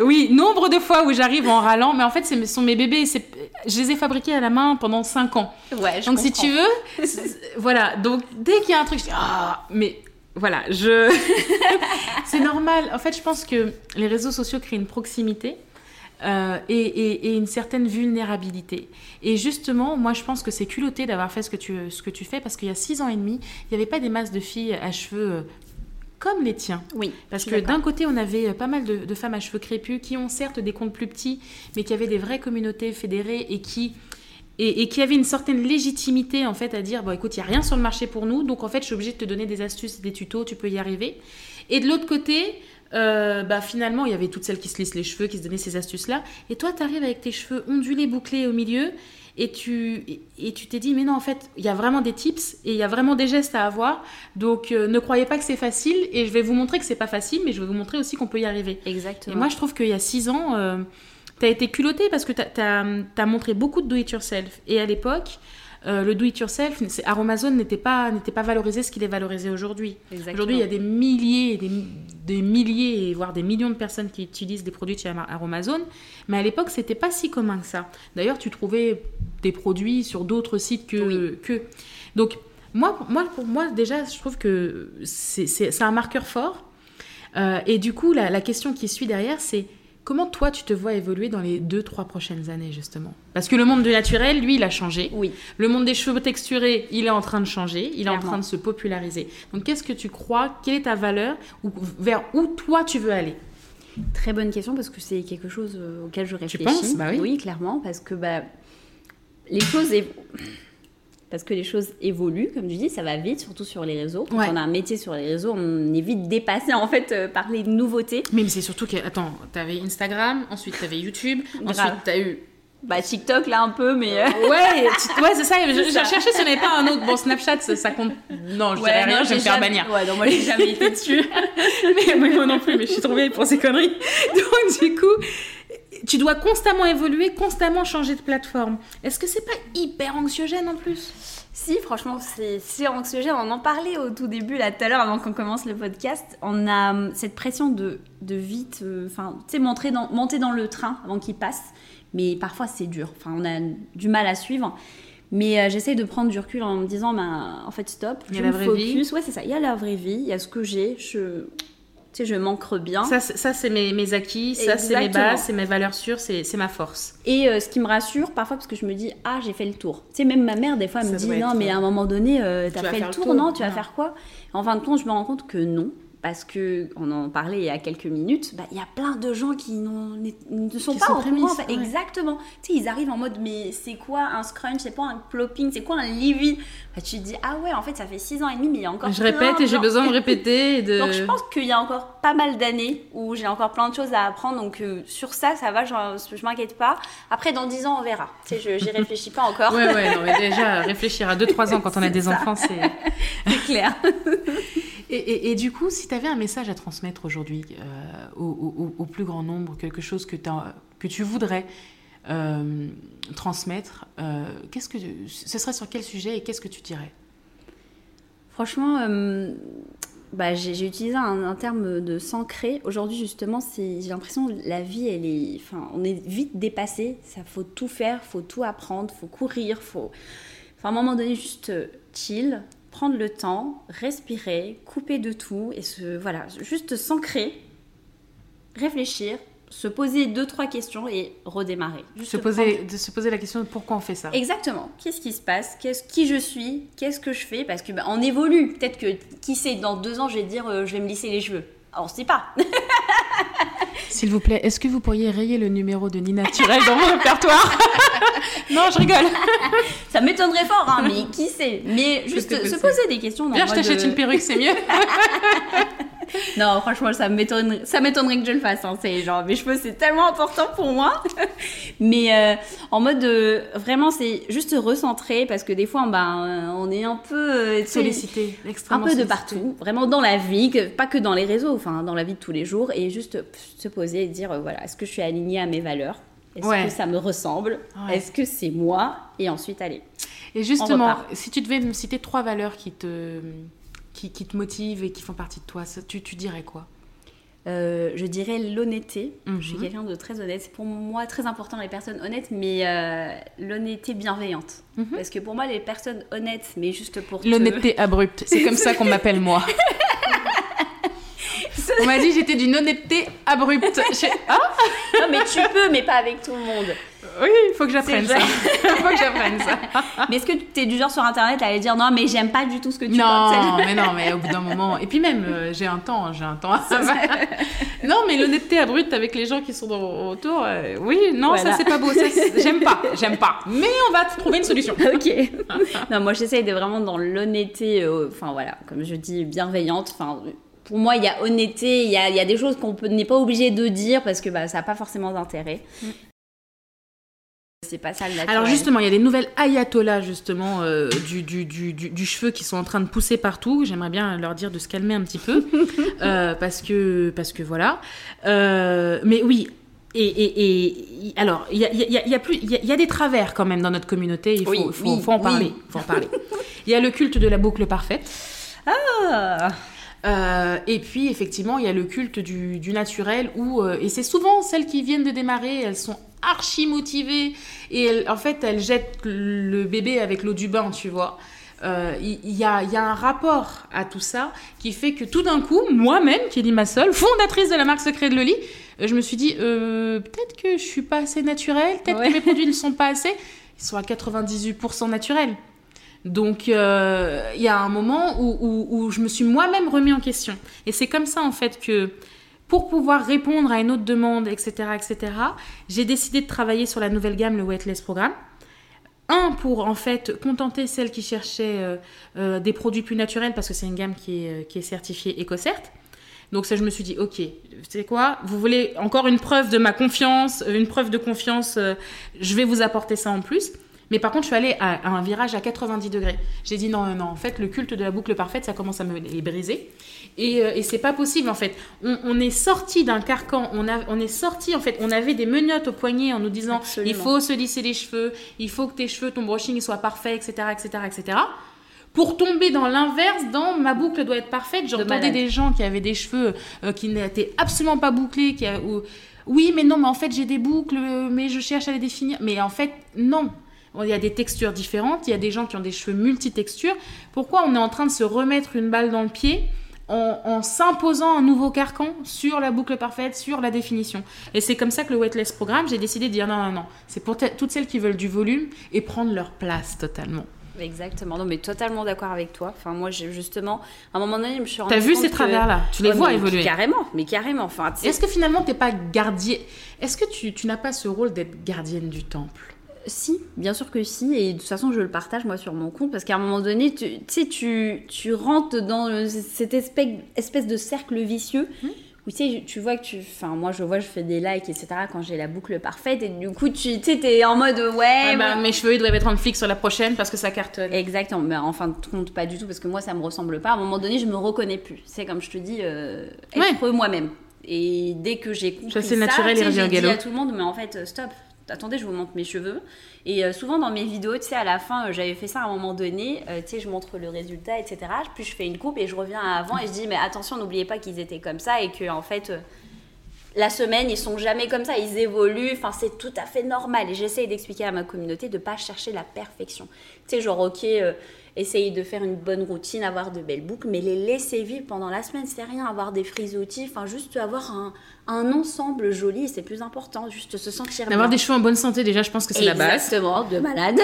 oui, nombre de fois où j'arrive en râlant, mais en fait, ce sont mes bébés. c'est- Je les ai fabriqués à la main pendant 5 ans. Ouais, je Donc, si tu veux, voilà. Donc, dès qu'il y a un truc, je dis Ah, mais voilà, je. c'est normal. En fait, je pense que les réseaux sociaux créent une proximité. euh, et, et- et une certaine vulnérabilité. Et justement, moi, je pense que c'est culotté d'avoir fait ce que tu, ce que tu fais parce qu'il y a six ans et demi, il n'y avait pas des masses de filles à cheveux euh, comme les tiens. Oui, Parce que d'un côté, on avait euh, pas mal de, de femmes à cheveux crépus qui ont certes des comptes plus petits, mais qui avaient des vraies communautés fédérées et qui et, et qui avait une certaine légitimité en fait à dire bon écoute il y a rien sur le marché pour nous donc en fait je suis obligée de te donner des astuces des tutos tu peux y arriver. Et de l'autre côté euh, bah finalement il y avait toutes celles qui se lissent les cheveux qui se donnaient ces astuces là et toi tu arrives avec tes cheveux ondulés bouclés au milieu et tu et, et tu t'es dit mais non en fait il y a vraiment des tips et il y a vraiment des gestes à avoir. Donc euh, ne croyez pas que c'est facile et je vais vous montrer que c'est pas facile mais je vais vous montrer aussi qu'on peut y arriver. Exactement. et moi, je trouve qu'il y a six ans, euh, tu as été culotté parce que tu as, montré beaucoup de do-it-yourself. Et à l'époque, euh, le do-it-yourself, Aromazone n'était pas, n'était pas valorisé ce qu'il est valorisé aujourd'hui. Aujourd'hui, il y a des milliers, et des, des milliers, voire des millions de personnes qui utilisent des produits de chez Ama- Aromazone. Mais à l'époque, c'était pas si commun que ça. D'ailleurs, tu trouvais des produits sur d'autres sites que. Oui. que... Donc, moi, moi, pour moi, déjà, je trouve que c'est un marqueur fort. Euh, et du coup, la, la question qui suit derrière, c'est comment toi, tu te vois évoluer dans les deux, trois prochaines années, justement? Parce que le monde du naturel, lui, il a changé. Oui. Le monde des cheveux texturés, il est en train de changer, il est en train de se populariser. Donc, qu'est-ce que tu crois? Quelle est ta valeur? Ou vers où toi tu veux aller? Très bonne question parce que c'est quelque chose euh, auquel je réfléchis. penses? Bah oui. clairement, parce que bah, les choses parce que les choses évoluent, comme tu dis, ça va vite, surtout sur les réseaux. Quand Ouais. on a un métier sur les réseaux, on est vite dépassé en fait euh, par les nouveautés. Mais, mais c'est surtout que, attends, t'avais Instagram, ensuite t'avais YouTube, ensuite t'as eu Bah TikTok là un peu, mais euh, Ouais, ouais c'est ça. Cherchais si on n'avait pas un autre. Bon, Snapchat, ça, ça compte. Non, je ouais, dirais rien, non, je vais me j'ai faire jamais- bannir. Ouais, non, moi j'ai jamais été dessus. mais, mais moi non plus, mais je suis trop vieille pour ces conneries. Donc, du coup, tu dois constamment évoluer, constamment changer de plateforme. Est-ce que c'est pas hyper anxiogène en plus? Si, franchement, c'est anxiogène. On en parlait au tout début, là, tout à l'heure, avant qu'on commence le podcast. On a hum, cette pression de, de vite, euh, enfin, tu sais, monter dans, monter dans le train avant qu'il passe. Mais parfois, c'est dur. Enfin, on a du mal à suivre. Mais euh, j'essaye de prendre du recul en me disant, ben, en fait, stop. Il y a je la me vraie vie. focus. Ouais, c'est ça. Il y a la vraie vie. Il y a ce que j'ai. Je, tu sais, je m'ancre bien. Ça, c'est- ça c'est mes, mes acquis, ça, c'est mes bases, c'est mes valeurs sûres, c'est c'est ma force. Et euh, ce qui me rassure parfois, parce que je me dis, ah, j'ai fait le tour. Tu sais, même ma mère, des fois, elle Ça me dit, non, être, mais à un moment donné, euh, t'as vas fait faire le le tour, tour. non Tu vas faire quoi? En fin de compte, je me rends compte que non. Parce que, on en parlait il y a quelques minutes, bah, il y a plein de gens qui ne sont Qui pas sont au courant. ouais. Exactement. Tu sais, ils arrivent en mode, mais c'est quoi un scrunch? C'est quoi un plopping? C'est quoi un leave-in Bah, Tu te dis, ah ouais, en fait, ça fait 6 ans et demi, mais il y a encore Je plein répète et j'ai besoin de répéter. Et de... donc je pense qu'il y a encore pas mal d'années où j'ai encore plein de choses à apprendre. Donc euh, sur ça, ça va, j'en- je m'inquiète pas. Après, dans 10 ans, on verra. Tu sais, je j'y réfléchis pas encore. Ouais, ouais, non, mais déjà, réfléchir à 2-3 ans quand on a des ça. enfants, c'est. C'est clair. Et, et- et du coup, si tu avais un message à transmettre aujourd'hui euh, au, plus grand nombre, quelque chose que, tu voudrais euh, transmettre, euh, qu'est-ce que ce serait sur quel sujet et qu'est-ce que tu dirais? Franchement, bah, j'ai utilisé un, terme de s'ancrer. Aujourd'hui, justement, j'ai l'impression que la vie, on est vite dépassé. Ça faut tout faire, faut tout apprendre, faut courir, faut, enfin, à un moment donné, juste chill, prendre le temps, respirer, couper de tout et se, voilà, juste s'ancrer, réfléchir, se poser deux trois questions et redémarrer. Juste se poser, de se poser la question de pourquoi on fait ça. Exactement. Qu'est-ce qui se passe? Qu'est-ce qui je suis? Qu'est-ce que je fais? Parce que bah, on évolue. Peut-être que qui sait, dans deux ans, je vais dire, euh, je vais me lisser les cheveux. Alors, on sait pas. S'il vous plaît, est-ce que vous pourriez rayer le numéro de Nina Turel dans mon répertoire Non, je rigole. Ça m'étonnerait fort, hein, mais qui sait? Mais juste se poser des questions. dans Viens, je t'achète une perruque, c'est mieux. Non, franchement, ça m'étonnerait, ça m'étonnerait que je le fasse. Hein. C'est genre, mes cheveux, c'est tellement important pour moi. Mais euh, en mode, euh, vraiment, c'est juste se recentrer parce que des fois, ben, on est un peu euh, Sollicité, un extrêmement peu de partout, vraiment dans la vie, que- pas que dans les réseaux, enfin dans la vie de tous les jours, et juste se poser et dire euh, voilà, est-ce que je suis alignée à mes valeurs? Est-ce Ouais. que ça me ressemble? Ouais. Est-ce que c'est moi? Et ensuite, allez. Et justement, si tu devais me citer trois valeurs qui te, qui, qui te motivent et qui font partie de toi, ça- tu, tu dirais quoi? Euh, je dirais l'honnêteté. Je suis Mhm. quelqu'un de très honnête. C'est pour moi très important les personnes honnêtes, mais euh, l'honnêteté bienveillante. Mhm. Parce que pour moi, les personnes honnêtes, mais juste pour te- L'honnêteté abrupte, c'est comme ça qu'on m'appelle moi. On m'a dit j'étais d'une honnêteté abrupte. Je- Ah Non, mais tu peux, mais pas avec tout le monde. Oui, il faut que j'apprenne ça. Il faut que j'apprenne ça. mais est-ce que tu es du genre sur internet à aller dire non, mais j'aime pas du tout ce que tu Non, mais non, mais au bout d'un moment. Et puis même, euh, j'ai un temps, j'ai un temps. non, mais l'honnêteté abrupte avec les gens qui sont autour, euh, oui, non, ça c'est pas beau. J'aime pas, j'aime pas. Mais on va trouver une solution. ok. non, moi j'essaye de vraiment dans l'honnêteté, euh, enfin voilà, comme je dis, bienveillante. Enfin, pour moi, il y a honnêteté, il y a, y a, des choses qu'on n'est pas obligé de dire parce que bah, ça n'a pas forcément d'intérêt. Mm. C'est pas ça le naturel. Alors justement, il y a des nouvelles ayatollahs justement euh, du, du, du, du, cheveu qui sont en train de pousser partout. J'aimerais bien leur dire de se calmer un petit peu euh, parce que parce que voilà. Euh, mais oui. Et, et, et alors, il y a, y, a, y, a plus, il y, a des travers quand même dans notre communauté. Il faut, oui, faut, faut, en parler. Faut en parler. Il y a le culte de la boucle parfaite. Ah euh, et puis, effectivement, il y a le culte du, du naturel, où, euh, et c'est souvent celles qui viennent de démarrer, elles sont archi motivées, et en fait, elles jettent le bébé avec l'eau du bain, tu vois. Euh, il y, a, y, a, un rapport à tout ça qui fait que tout d'un coup, moi-même, qui est ma seule, fondatrice de la marque Secret de Loli, je me suis dit, peut-être que je suis pas assez naturelle, peut-être que mes produits ne sont pas assez. Ils sont à 98% naturels. Donc, euh, il y a un moment où, je me suis moi-même remis en question. Et c'est comme ça, en fait, que pour pouvoir répondre à une autre demande, etc., etc., j'ai décidé de travailler sur la nouvelle gamme, le Weightless Programme. Un, pour en fait contenter celles qui cherchaient euh, euh, des produits plus naturels, parce que c'est une gamme qui est, qui est certifiée EcoCert. Donc ça, je me suis dit, ok, c'est quoi Vous voulez encore une preuve de ma confiance, une preuve de confiance, je vais vous apporter ça en plus. Mais par contre, je suis allée à, un virage à 90 degrés. J'ai dit non, non, non, en fait, le culte de la boucle parfaite, ça commence à me les briser. Et, euh, et c'est pas possible, en fait. On, est sorti d'un carcan, on, a, on est sorti, en fait, on avait des menottes au poignet en nous disant il faut se lisser les cheveux, il faut que tes cheveux, ton brushing soit parfait, etc., etc., etc. Pour tomber dans l'inverse, dans ma boucle doit être parfaite. J'entendais des gens qui avaient des cheveux euh, qui n'étaient absolument pas bouclés, qui ou, oui, mais non, mais en fait, j'ai des boucles, mais je cherche à les définir. Mais en fait, non il y a des textures différentes, il y a des gens qui ont des cheveux multitextures. Pourquoi on est en train de se remettre une balle dans le pied en, s'imposant un nouveau carcan sur la boucle parfaite, sur la définition? Et c'est comme ça que le Weightless Programme, j'ai décidé de dire non, non, non, c'est pour toutes celles qui veulent du volume et prendre leur place totalement. Exactement, non mais totalement d'accord avec toi. Enfin moi j'ai justement à un moment donné je me suis rendu T'as vu ces travers là Tu les vois évoluer? Carrément, mais carrément. Enfin. Est-ce que finalement t'es pas gardienne? Est-ce que tu, tu n'as pas ce rôle d'être gardienne du temple? Si, bien sûr que si, et de toute façon je le partage moi sur mon compte parce qu'à un moment donné, tu sais, tu, tu rentres dans cette espèce, espèce de cercle vicieux mmh. où tu sais, tu vois que tu. Enfin, moi je vois, je fais des likes, etc. quand j'ai la boucle parfaite, et du coup, tu sais, t'es en mode ouais. bah, Mes cheveux ils doivent être en flic sur la prochaine parce que ça cartonne. Exactement, mais en fin de compte, pas du tout parce que moi ça me ressemble pas. À un moment donné, je me reconnais plus. C'est comme je te dis, euh, être moi-même. Et dès que j'ai compris ça, c'est naturel, j'ai dit à tout le monde, mais en fait, stop, attendez, je vous montre mes cheveux. Et euh, souvent dans mes vidéos, tu sais, à la fin, euh, j'avais fait ça à un moment donné, euh, tu sais, je montre le résultat, etc. Puis je fais une coupe et je reviens à avant et je dis, mais attention, n'oubliez pas qu'ils étaient comme ça et que en fait, la semaine, ils sont jamais comme ça, ils évoluent, enfin, c'est tout à fait normal. Et j'essaye d'expliquer à ma communauté de pas chercher la perfection. Tu sais, genre, ok essayer de faire une bonne routine, avoir de belles boucles, mais les laisser vivre pendant la semaine, c'est rien, avoir des frisottis, enfin juste avoir un, un ensemble joli, c'est plus important, juste se sentir Avoir des cheveux en bonne santé, déjà, je pense que c'est la base. Exactement, de malade.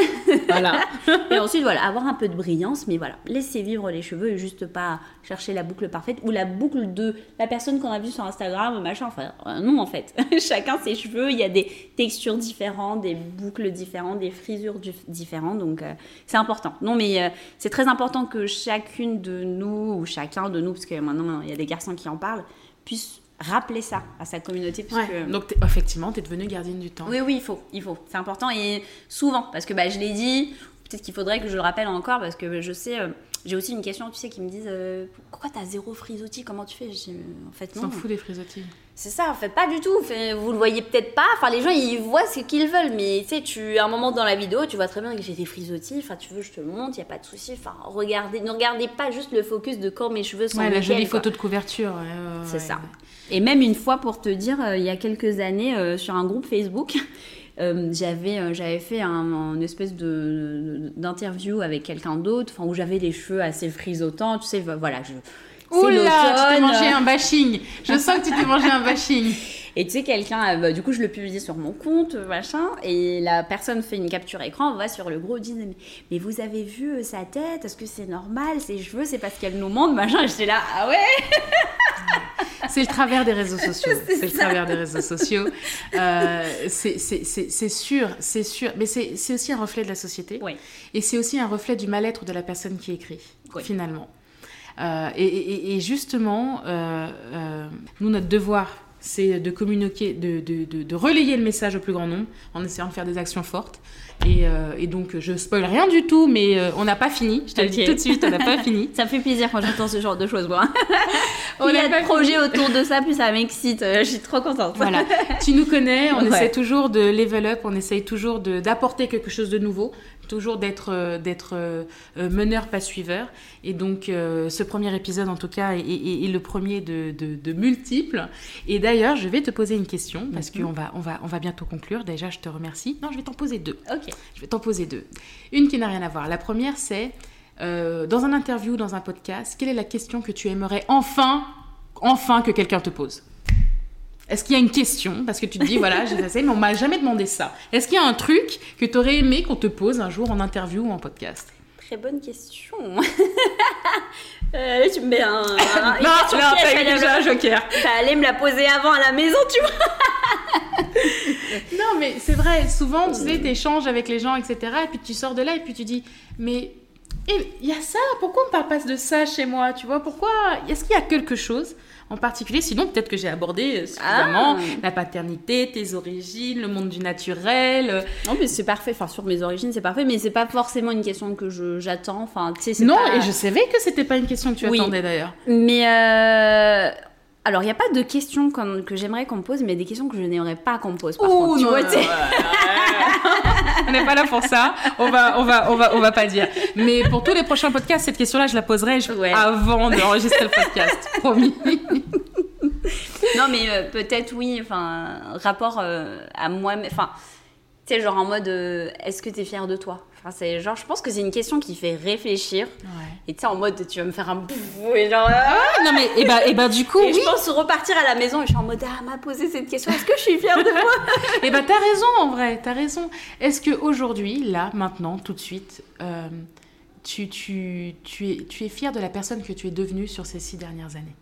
voilà. et ensuite, voilà, avoir un peu de brillance, mais voilà, laisser vivre les cheveux et juste pas chercher la boucle parfaite ou la boucle de la personne qu'on a vue sur Instagram, machin, enfin, euh, non, en fait. Chacun ses cheveux, il y a des textures différentes, des boucles différentes, des frisures différentes, donc euh, c'est important. Non, mais euh, c'est très important que chacune de nous, ou chacun de nous, parce que maintenant, il y a des garçons qui en parlent, puisse rappeler ça à sa communauté. Parce Donc effectivement, tu es devenue gardienne du temps. Oui, oui, il faut, il faut. C'est important et souvent, parce que bah, je l'ai dit, peut-être qu'il faudrait que je le rappelle encore, parce que je sais, euh, j'ai aussi une question, tu sais, qui me disent euh, pourquoi tu as zéro frisottis Comment tu fais En fait, non. S'en fout des frisottis. C'est ça, en fait, pas du tout. vous le voyez peut-être pas. Enfin, les gens, ils voient ce qu'ils veulent. Mais tu sais, tu, à un moment dans la vidéo, tu vois très bien que j'ai des frisottis. Enfin, tu veux, je te le montre, il n'y a pas de souci. Enfin, regardez, ne regardez pas juste le focus de quand mes cheveux sont Ouais, la jolie photo de couverture. c'est ça. Et même une fois, pour te dire, euh, il y a quelques années, euh, sur un groupe Facebook, euh, j'avais j'avais fait un, espèce de d'interview avec quelqu'un d'autre, où j'avais les cheveux assez frisotants. Tu sais, voilà, je Oula, tu t'es mangé un bashing. Je sens que tu t'es mangé un bashing. Et tu sais, quelqu'un, euh, bah, du coup, je le publie sur mon compte, machin, et la personne fait une capture écran, on va sur le gros, dit Mais vous avez vu euh, sa tête? Est-ce que c'est normal? Ses cheveux, c'est parce qu'elle nous montre, machin. J'étais là, ah ouais? C'est le travers des réseaux sociaux. C'est le travers des réseaux sociaux. Euh, c'est sûr, c'est sûr. Mais c'est aussi un reflet de la société. Oui. Et c'est aussi un reflet du mal-être de la personne qui écrit, finalement. Euh, et, et, et, justement, euh, euh, nous, notre devoir, c'est de communiquer, de, de, de, de, relayer le message au plus grand nombre en essayant de faire des actions fortes. Et, euh, et donc, je spoil rien du tout, mais euh, on n'a pas fini. Je te okay. le dis tout de suite, on n'a pas fini. ça me fait plaisir quand j'entends ce genre de choses, moi. on Il y a de projets autour de ça, plus ça m'excite. Je suis trop contente. Voilà. tu nous connais, on ouais. essaie toujours de level up, on essaye toujours d'apporter quelque chose de nouveau toujours d'être euh, d'être euh, meneur pas suiveur. Et donc euh, ce premier épisode en tout cas est, est, est le premier de, de, de, multiples. Et d'ailleurs je vais te poser une question parce mm -hmm. qu'on va on va on va bientôt conclure. Déjà je te remercie. Non je vais t'en poser deux. Ok. Je vais t'en poser deux. Une qui n'a rien à voir. La première c'est euh, dans un interview dans un podcast quelle est la question que tu aimerais enfin enfin que quelqu'un te pose? Est-ce qu'il y a une question? Parce que tu te dis, voilà, j'ai fait mais on m'a jamais demandé ça. Est-ce qu'il y a un truc que tu aurais aimé qu'on te pose un jour en interview ou en podcast? Très bonne question. euh, tu me mets un. un non, là, t'as déjà un joker. T'allais me la poser avant à la maison, tu vois. non, mais c'est vrai, souvent, tu sais, t'échanges avec les gens, etc. Et puis tu sors de là et puis tu dis, mais il y a ça, pourquoi on ne parle pas de ça chez moi? Tu vois, pourquoi? Est-ce qu'il y a quelque chose? En particulier. Sinon, peut-être que j'ai abordé suffisamment ah. la paternité, tes origines, le monde du naturel. Non, mais c'est parfait. Enfin, sur mes origines, c'est parfait, mais c'est pas forcément une question que j'attends. Enfin, tu sais, Non, pas... et je savais que c'était pas une question que tu oui. attendais d'ailleurs. Mais euh... Alors, il n'y a pas de questions que, que j'aimerais qu'on me pose, mais des questions que je n'aimerais pas qu'on me pose. Par Ouh, contre, tu non, vois, non, ouais, on n'est pas là pour ça. On va, on va, on va, on va pas dire. Mais pour tous les prochains podcasts, cette question-là, je la poserai je... ouais. avant d'enregistrer le podcast. Promis. non, mais euh, peut-être oui. Enfin, rapport euh, à moi. Enfin, tu sais, genre en mode, euh, est-ce que tu es fière de toi? Enfin, c'est genre, je pense que c'est une question qui fait réfléchir. Ouais. Et tu sais, en mode, tu vas me faire un bouf et genre. Ah, non, mais et bah, et bah, du coup. Et oui. je pense repartir à la maison et je suis en mode, ah, m'a posé cette question, est-ce que je suis fière de moi? Et bah, t'as raison en vrai, t'as raison. Est-ce qu'aujourd'hui, là, maintenant, tout de suite, euh, tu, tu, tu, es, tu es fière de la personne que tu es devenue sur ces six dernières années?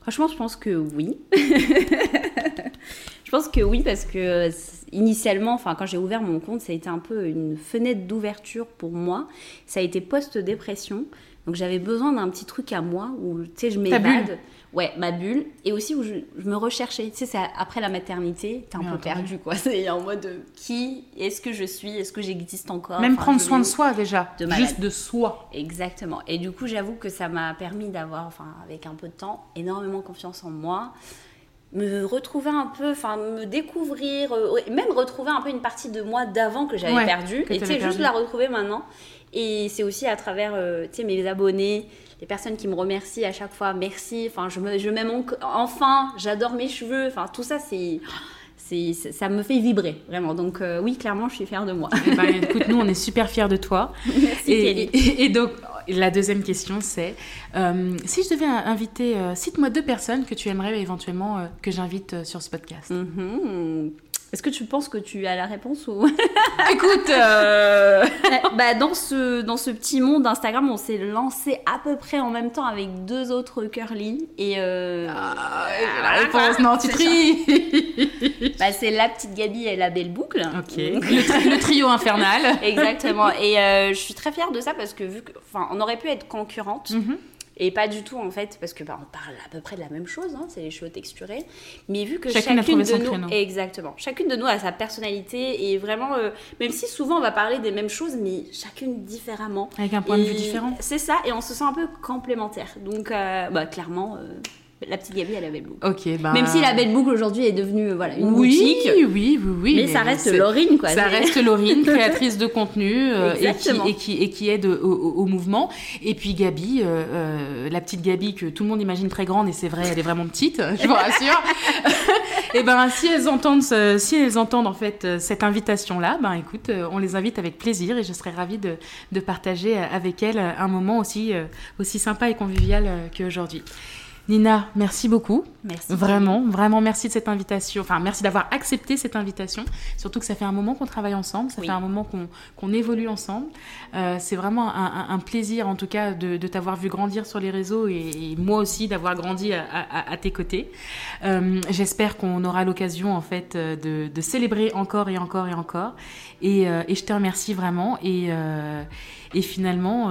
Franchement, je pense que oui. je pense que oui, parce que initialement, enfin, quand j'ai ouvert mon compte, ça a été un peu une fenêtre d'ouverture pour moi. Ça a été post-dépression. Donc j'avais besoin d'un petit truc à moi où, tu sais, je m'évade. Ouais, ma bulle. Et aussi où je, je me recherchais. Tu sais, après la maternité, t'es un peu perdu, quoi. C'est en mode qui est-ce que je suis? Est-ce que j'existe encore? Même enfin, prendre soin de soi déjà. De Juste de soi. Exactement. Et du coup, j'avoue que ça m'a permis d'avoir, enfin, avec un peu de temps, énormément confiance en moi me retrouver un peu, enfin me découvrir, euh, même retrouver un peu une partie de moi d'avant que j'avais ouais, perdue, et tu sais, juste la retrouver maintenant. Et c'est aussi à travers, euh, tu sais, mes abonnés, les personnes qui me remercient à chaque fois, merci, enfin, je me, je m'aime enfin, j'adore mes cheveux, enfin, tout ça, c'est c'est, ça me fait vibrer, vraiment. Donc euh, oui, clairement, je suis fière de moi. Eh ben, écoute, nous, on est super fiers de toi. Merci, et, Kelly. Et, et, donc, la deuxième question, c'est euh, si je devais inviter, euh, cite-moi deux personnes que tu aimerais éventuellement euh, que j'invite sur ce podcast. Mm-hmm. Est-ce que tu penses que tu as la réponse ou Écoute, euh... bah, dans, ce, dans ce petit monde Instagram, on s'est lancé à peu près en même temps avec deux autres curly. Et euh... ah, la réponse, non, tu tries bah, C'est la petite Gabi et la belle boucle. Ok. le, tri le, trio infernal. Exactement. Et euh, je suis très fière de ça parce que vu qu'on aurait pu être concurrentes. Mm -hmm. Et pas du tout en fait, parce que bah, on parle à peu près de la même chose, hein, c'est les cheveux texturés. Mais vu que chacune, chacune de nous, créneau. exactement, chacune de nous a sa personnalité et vraiment, euh, même si souvent on va parler des mêmes choses, mais chacune différemment. Avec un point et de vue différent. C'est ça, et on se sent un peu complémentaire. Donc, euh, bah, clairement. Euh, La petite Gabi à la Belle Boucle. Ok, ben... Même si la Belle Boucle aujourd'hui est devenue voilà, une oui, boutique. Oui, oui, oui. Mais, ça reste Laurine, quoi. Ça reste Laurine, créatrice de contenu euh, et, qui, Exactement. et, qui, et qui aide au, au- au mouvement. Et puis Gabi, euh, euh, la petite Gabi que tout le monde imagine très grande, et c'est vrai, elle est vraiment petite, je vous rassure. et ben, si elles entendent, ce- si elles entendent en fait euh, cette invitation-là, ben écoute, euh, on les invite avec plaisir et je serais ravie de, de partager euh, avec elles un moment aussi, euh, aussi sympa et convivial euh, qu'aujourd'hui. Nina, merci beaucoup. Merci. Vraiment, vraiment merci de cette invitation. Enfin, merci d'avoir accepté cette invitation. Surtout que ça fait un moment qu'on travaille ensemble, ça Oui. fait un moment qu'on qu'on évolue ensemble. Euh, c'est vraiment un, un- un plaisir, en tout cas, de, de t'avoir vu grandir sur les réseaux et, et moi aussi d'avoir grandi à, à- à tes côtés. Euh, J'espère qu'on aura l'occasion, en fait, euh, de, de célébrer encore et encore et encore. Et, euh, et je te remercie vraiment. Et, et finalement,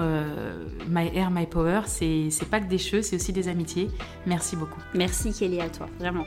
My Air, My Power, c'est c'est pas que des cheveux, c'est aussi des amitiés. Merci beaucoup. Merci qui est lié à toi, vraiment.